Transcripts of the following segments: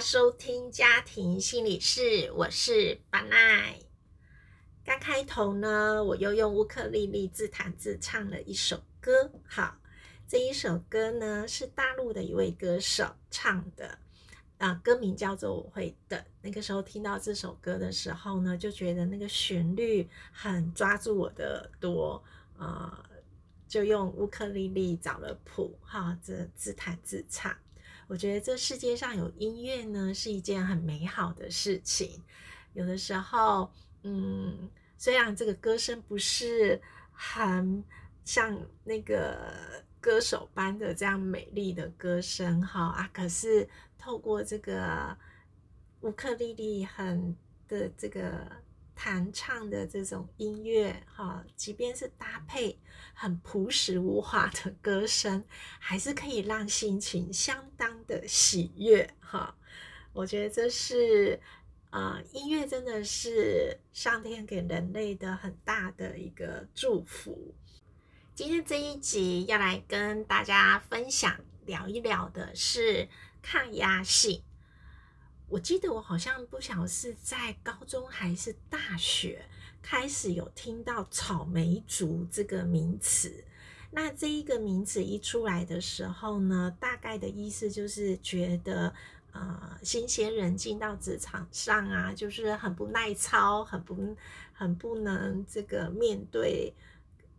收听家庭心理室，我是巴奈。刚开头呢，我又用乌克丽丽自弹自唱了一首歌。好，这一首歌呢是大陆的一位歌手唱的，啊，歌名叫做《我会等》。那个时候听到这首歌的时候呢，就觉得那个旋律很抓住我的耳朵，啊，就用乌克丽丽找了谱，哈，这自弹自唱。我觉得这世界上有音乐呢，是一件很美好的事情。有的时候，嗯，虽然这个歌声不是很像那个歌手般的这样美丽的歌声，哈啊，可是透过这个乌克丽丽很的这个。弹唱的这种音乐，哈，即便是搭配很朴实无华的歌声，还是可以让心情相当的喜悦，哈。我觉得这是，啊，音乐真的是上天给人类的很大的一个祝福。今天这一集要来跟大家分享聊一聊的是抗压性。我记得我好像不晓是在高中还是大学开始有听到草莓族这个名词。那这一个名词一出来的时候呢，大概的意思就是觉得，呃，新鲜人进到职场上啊，就是很不耐操，很不很不能这个面对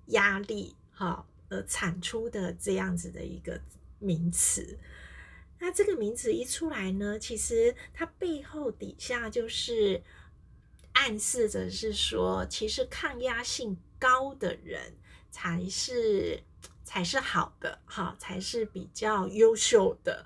压力，哈，而产出的这样子的一个名词。那这个名字一出来呢，其实它背后底下就是暗示着是说，其实抗压性高的人才是才是好的，哈，才是比较优秀的。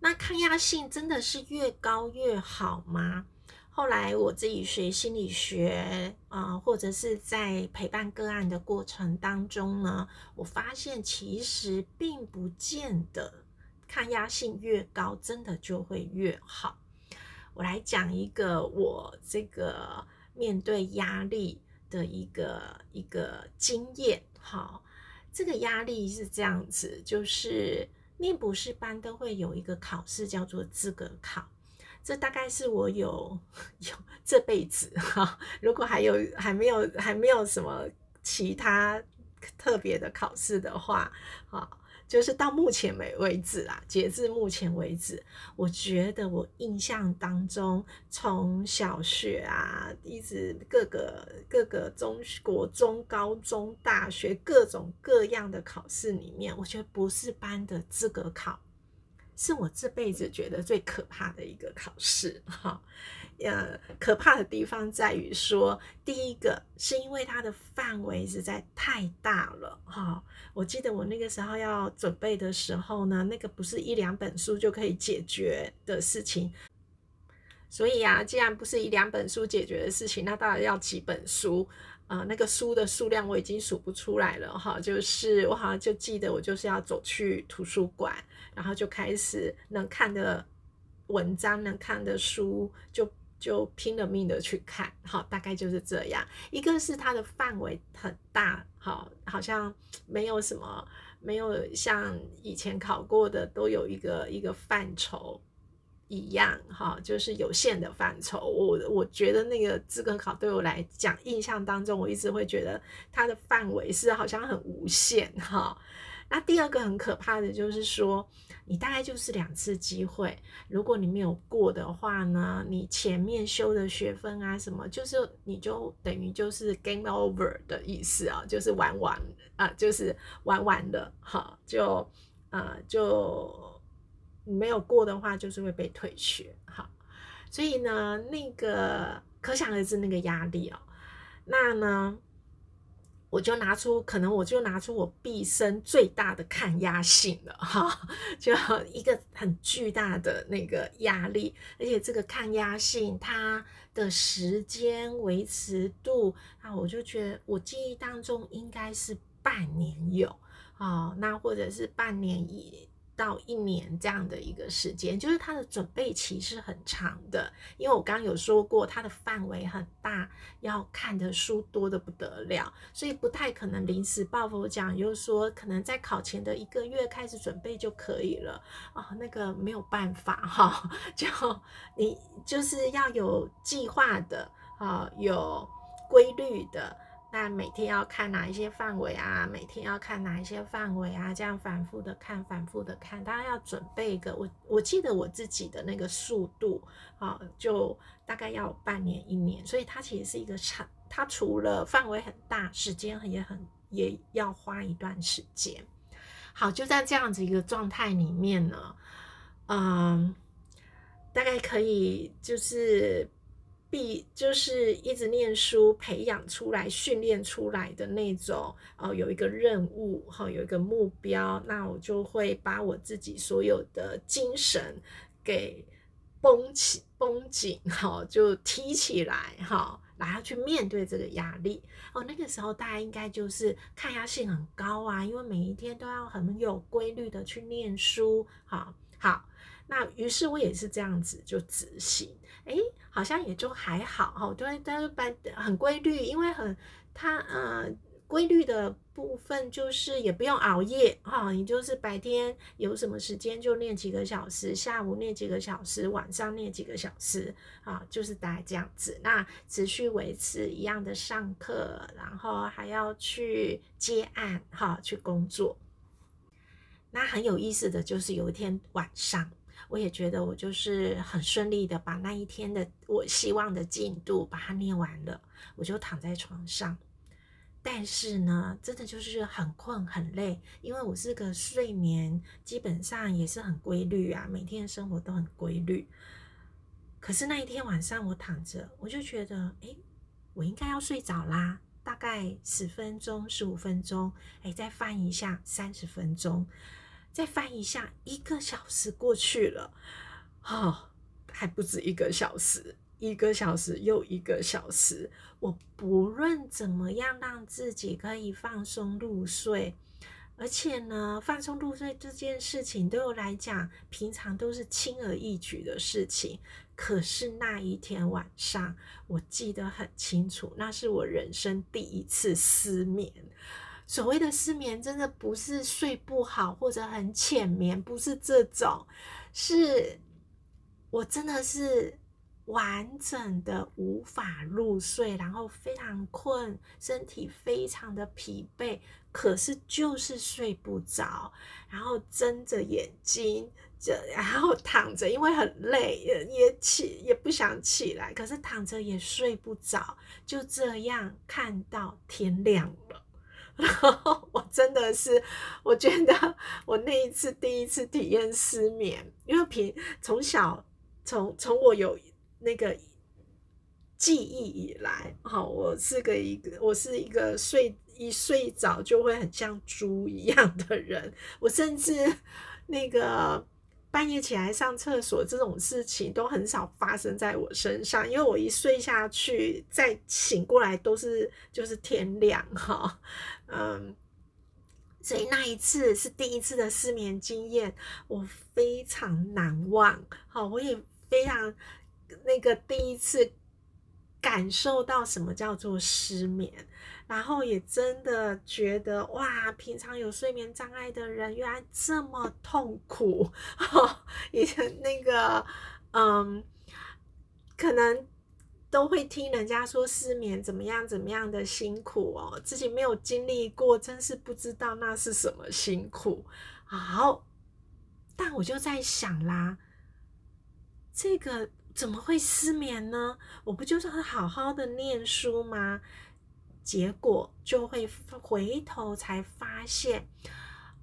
那抗压性真的是越高越好吗？后来我自己学心理学啊，或者是在陪伴个案的过程当中呢，我发现其实并不见得。抗压性越高，真的就会越好。我来讲一个我这个面对压力的一个一个经验。好，这个压力是这样子，就是念博士班都会有一个考试叫做资格考，这大概是我有有这辈子哈，如果还有还没有还没有什么其他特别的考试的话，好。就是到目前为为止啦，截至目前为止，我觉得我印象当中，从小学啊，一直各个各个中国中、高中、大学各种各样的考试里面，我觉得博士班的资格考，是我这辈子觉得最可怕的一个考试，哈。呃，可怕的地方在于说，第一个是因为它的范围实在太大了哈。我记得我那个时候要准备的时候呢，那个不是一两本书就可以解决的事情。所以啊，既然不是一两本书解决的事情，那当然要几本书。呃，那个书的数量我已经数不出来了哈。就是我好像就记得，我就是要走去图书馆，然后就开始能看的文章、能看的书就。就拼了命的去看，好，大概就是这样。一个是它的范围很大，好，好像没有什么，没有像以前考过的都有一个一个范畴一样，哈，就是有限的范畴。我我觉得那个资格考对我来讲，印象当中我一直会觉得它的范围是好像很无限，哈。那第二个很可怕的就是说，你大概就是两次机会，如果你没有过的话呢，你前面修的学分啊什么，就是你就等于就是 game over 的意思啊，就是玩完啊，就是玩完了，哈，就啊就没有过的话，就是会被退学，哈，所以呢，那个可想而知那个压力哦，那呢？我就拿出，可能我就拿出我毕生最大的抗压性了，哈，就一个很巨大的那个压力，而且这个抗压性它的时间维持度啊，我就觉得我记忆当中应该是半年有，啊，那或者是半年以到一年这样的一个时间，就是它的准备期是很长的。因为我刚刚有说过，它的范围很大，要看的书多的不得了，所以不太可能临时抱佛脚，就是说可能在考前的一个月开始准备就可以了啊，那个没有办法哈，就你就是要有计划的啊，有规律的。那每天要看哪一些范围啊？每天要看哪一些范围啊？这样反复的看，反复的看，当然要准备一个。我我记得我自己的那个速度啊，就大概要半年一年，所以它其实是一个长。它除了范围很大，时间也很也要花一段时间。好，就在这样子一个状态里面呢，嗯，大概可以就是。必就是一直念书，培养出来、训练出来的那种哦，有一个任务哈，有一个目标，那我就会把我自己所有的精神给绷起、绷紧哈，就提起来哈，然后去面对这个压力哦。那个时候大家应该就是抗压性很高啊，因为每一天都要很有规律的去念书，好好。那于是我也是这样子就执行，哎。好像也就还好哈，对，但是白很规律，因为很它呃规律的部分就是也不用熬夜哈，你就是白天有什么时间就练几个小时，下午练几个小时，晚上练几个小时啊，就是大概这样子。那持续维持一样的上课，然后还要去接案哈，去工作。那很有意思的就是有一天晚上。我也觉得我就是很顺利的把那一天的我希望的进度把它念完了，我就躺在床上。但是呢，真的就是很困很累，因为我是个睡眠基本上也是很规律啊，每天的生活都很规律。可是那一天晚上我躺着，我就觉得，哎，我应该要睡着啦，大概十分钟、十五分钟，哎，再翻一下三十分钟。再翻一下，一个小时过去了，哦，还不止一个小时，一个小时又一个小时。我不论怎么样让自己可以放松入睡，而且呢，放松入睡这件事情对我来讲，平常都是轻而易举的事情。可是那一天晚上，我记得很清楚，那是我人生第一次失眠。所谓的失眠，真的不是睡不好或者很浅眠，不是这种，是我真的是完整的无法入睡，然后非常困，身体非常的疲惫，可是就是睡不着，然后睁着眼睛，这然后躺着，因为很累，也也起也不想起来，可是躺着也睡不着，就这样看到天亮了。然后我真的是，我觉得我那一次第一次体验失眠，因为平从小从从我有那个记忆以来，好，我是个一个我是一个睡一睡着就会很像猪一样的人，我甚至那个。半夜起来上厕所这种事情都很少发生在我身上，因为我一睡下去再醒过来都是就是天亮哈，嗯，所以那一次是第一次的失眠经验，我非常难忘。好，我也非常那个第一次感受到什么叫做失眠。然后也真的觉得哇，平常有睡眠障碍的人原来这么痛苦。以前那个嗯，可能都会听人家说失眠怎么样怎么样的辛苦哦，自己没有经历过，真是不知道那是什么辛苦。好，但我就在想啦，这个怎么会失眠呢？我不就是好好的念书吗？结果就会回头才发现，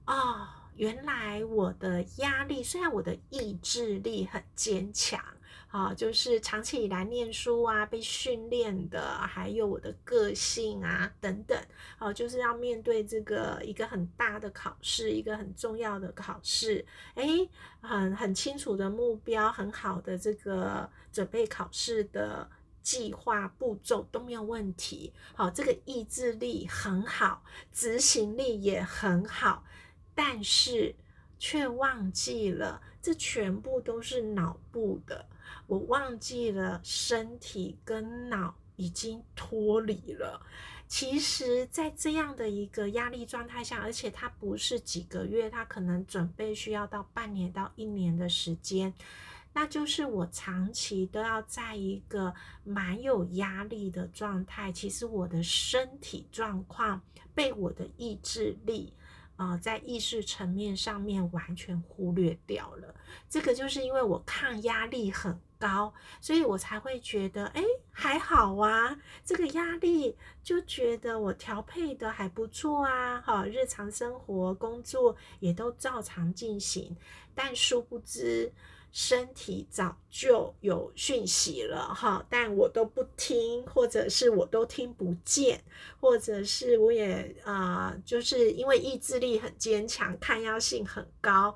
哦，原来我的压力，虽然我的意志力很坚强，啊，就是长期以来念书啊，被训练的，还有我的个性啊等等，哦，就是要面对这个一个很大的考试，一个很重要的考试，诶，很很清楚的目标，很好的这个准备考试的。计划步骤都没有问题，好，这个意志力很好，执行力也很好，但是却忘记了，这全部都是脑部的。我忘记了身体跟脑已经脱离了。其实，在这样的一个压力状态下，而且它不是几个月，它可能准备需要到半年到一年的时间，那就是我长期都要在一个蛮有压力的状态。其实我的身体状况被我的意志力。啊，在意识层面上面完全忽略掉了，这个就是因为我抗压力很高，所以我才会觉得，哎，还好啊，这个压力就觉得我调配的还不错啊，哈，日常生活工作也都照常进行，但殊不知。身体早就有讯息了哈，但我都不听，或者是我都听不见，或者是我也啊，就是因为意志力很坚强，抗压性很高，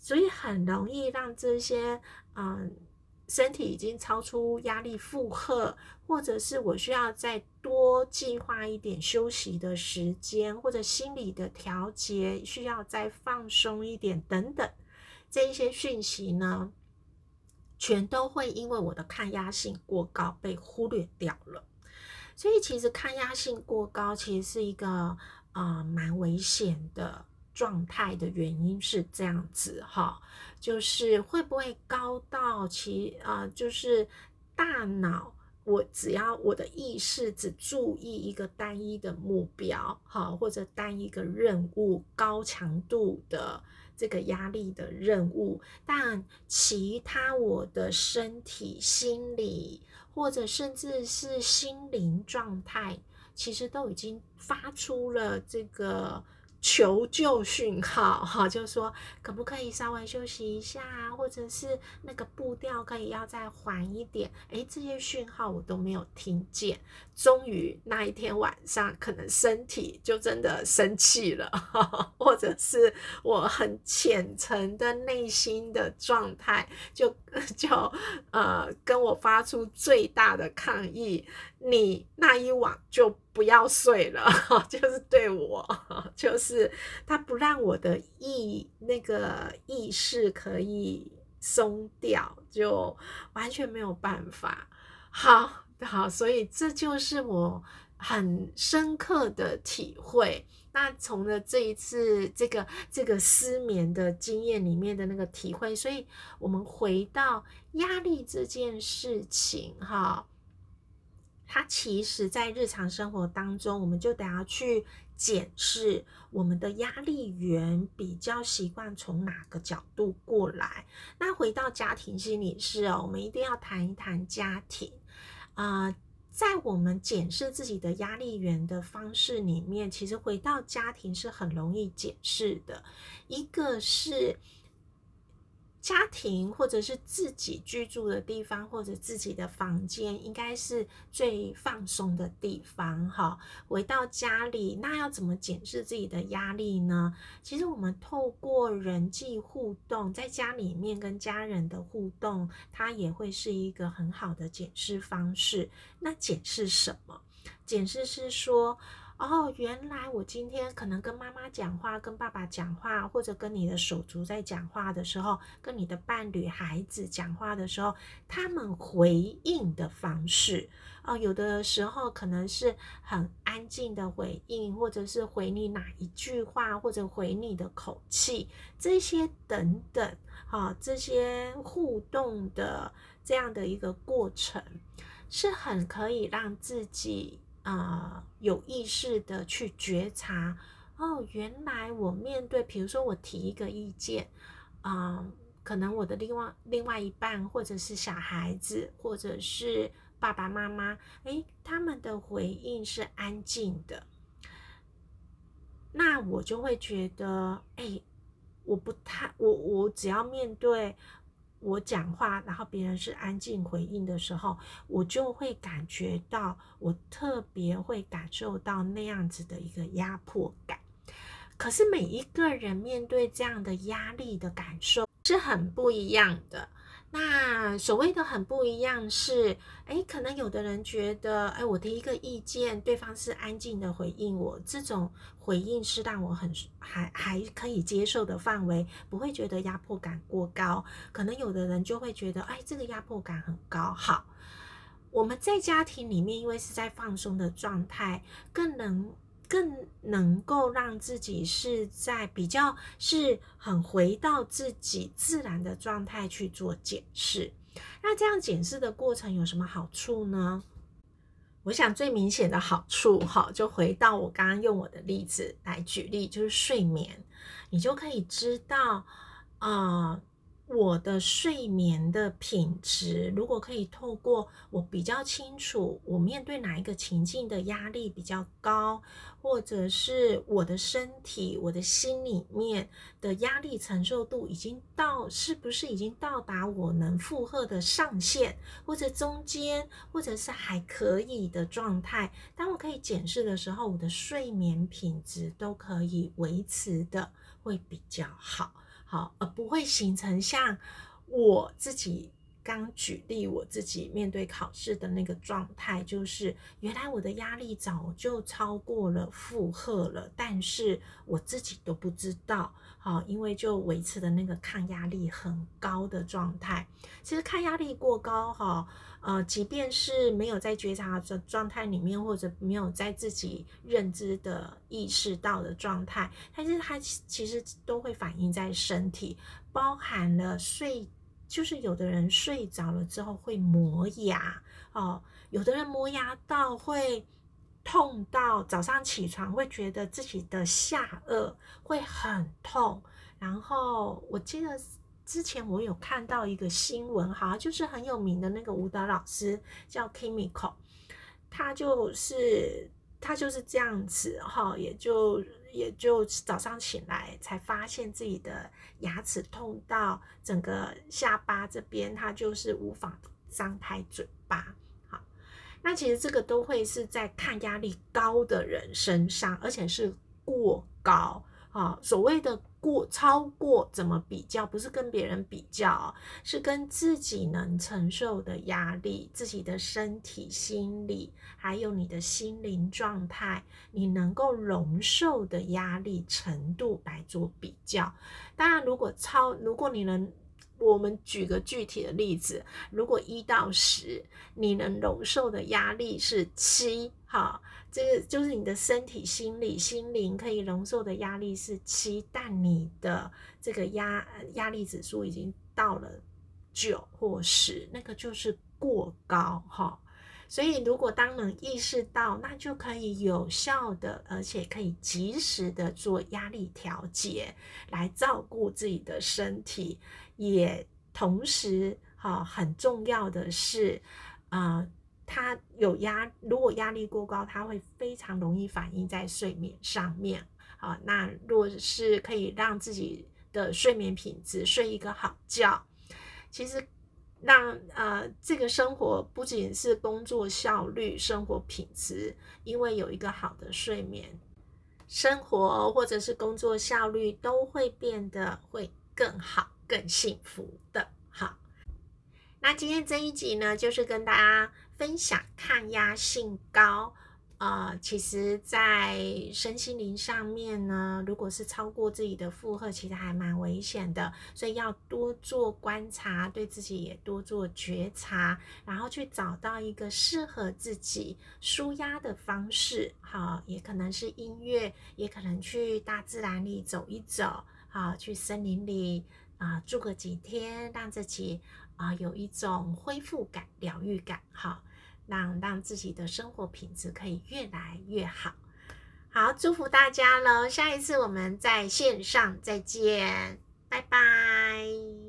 所以很容易让这些嗯身体已经超出压力负荷，或者是我需要再多计划一点休息的时间，或者心理的调节需要再放松一点等等。这一些讯息呢，全都会因为我的抗压性过高被忽略掉了。所以其实抗压性过高其实是一个啊蛮危险的状态的原因是这样子哈，就是会不会高到其啊就是大脑我只要我的意识只注意一个单一的目标哈，或者单一个任务高强度的。这个压力的任务，但其他我的身体、心理，或者甚至是心灵状态，其实都已经发出了这个。求救讯号，哈，就说可不可以稍微休息一下，或者是那个步调可以要再缓一点？诶，这些讯号我都没有听见。终于那一天晚上，可能身体就真的生气了，或者是我很浅层的内心的状态，就 就呃跟我发出最大的抗议。你那一晚就不要睡了，就是对我，就是他不让我的意那个意识可以松掉，就完全没有办法。好好，所以这就是我很深刻的体会。那从了这一次这个这个失眠的经验里面的那个体会，所以我们回到压力这件事情，哈。它其实，在日常生活当中，我们就得要去检视我们的压力源比较习惯从哪个角度过来。那回到家庭心理师哦，我们一定要谈一谈家庭啊，在我们检视自己的压力源的方式里面，其实回到家庭是很容易检视的。一个是。家庭或者是自己居住的地方，或者自己的房间，应该是最放松的地方。哈，回到家里，那要怎么检视自己的压力呢？其实我们透过人际互动，在家里面跟家人的互动，它也会是一个很好的检视方式。那检视什么？检视是说。哦，原来我今天可能跟妈妈讲话，跟爸爸讲话，或者跟你的手足在讲话的时候，跟你的伴侣、孩子讲话的时候，他们回应的方式，哦，有的时候可能是很安静的回应，或者是回你哪一句话，或者回你的口气，这些等等，啊，这些互动的这样的一个过程，是很可以让自己。啊，有意识的去觉察哦，原来我面对，比如说我提一个意见，啊，可能我的另外另外一半，或者是小孩子，或者是爸爸妈妈，诶，他们的回应是安静的，那我就会觉得，哎，我不太，我我只要面对。我讲话，然后别人是安静回应的时候，我就会感觉到，我特别会感受到那样子的一个压迫感。可是每一个人面对这样的压力的感受是很不一样的。那所谓的很不一样是，哎，可能有的人觉得，哎，我提一个意见，对方是安静的回应我，这种回应是让我很还还可以接受的范围，不会觉得压迫感过高。可能有的人就会觉得，哎，这个压迫感很高。好，我们在家庭里面，因为是在放松的状态，更能。更能够让自己是在比较是很回到自己自然的状态去做检视。那这样检视的过程有什么好处呢？我想最明显的好处，哈，就回到我刚刚用我的例子来举例，就是睡眠，你就可以知道，啊。我的睡眠的品质，如果可以透过我比较清楚，我面对哪一个情境的压力比较高，或者是我的身体、我的心里面的压力承受度已经到，是不是已经到达我能负荷的上限，或者中间，或者是还可以的状态？当我可以检视的时候，我的睡眠品质都可以维持的会比较好。好，而不会形成像我自己刚举例，我自己面对考试的那个状态，就是原来我的压力早就超过了负荷了，但是我自己都不知道。好，因为就维持的那个抗压力很高的状态。其实抗压力过高，哈，呃，即便是没有在觉察的状态里面，或者没有在自己认知的意识到的状态，但是它其实都会反映在身体，包含了睡，就是有的人睡着了之后会磨牙，哦，有的人磨牙到会。痛到早上起床会觉得自己的下颚会很痛，然后我记得之前我有看到一个新闻，好像就是很有名的那个舞蹈老师叫 Kimiko，他就是他就是这样子哈，也就也就早上醒来才发现自己的牙齿痛到整个下巴这边，他就是无法张开嘴巴。那其实这个都会是在抗压力高的人身上，而且是过高啊。所谓的过超过，怎么比较？不是跟别人比较，是跟自己能承受的压力、自己的身体、心理，还有你的心灵状态，你能够容受的压力程度来做比较。当然，如果超，如果你能。我们举个具体的例子，如果一到十，你能容受的压力是七，好，这个就是你的身体、心理、心灵可以容受的压力是七，但你的这个压压力指数已经到了九或十，那个就是过高，哈。所以，如果当能意识到，那就可以有效的，而且可以及时的做压力调节，来照顾自己的身体。也同时，哈，很重要的是，啊，他有压，如果压力过高，他会非常容易反映在睡眠上面。啊，那若是可以让自己的睡眠品质睡一个好觉，其实。让呃，这个生活不仅是工作效率、生活品质，因为有一个好的睡眠，生活或者是工作效率都会变得会更好、更幸福的。好，那今天这一集呢，就是跟大家分享抗压性高。呃，其实，在身心灵上面呢，如果是超过自己的负荷，其实还蛮危险的，所以要多做观察，对自己也多做觉察，然后去找到一个适合自己舒压的方式。好，也可能是音乐，也可能去大自然里走一走，好，去森林里啊住个几天，让自己啊有一种恢复感、疗愈感。好。让让自己的生活品质可以越来越好，好，祝福大家喽！下一次我们在线上再见，拜拜。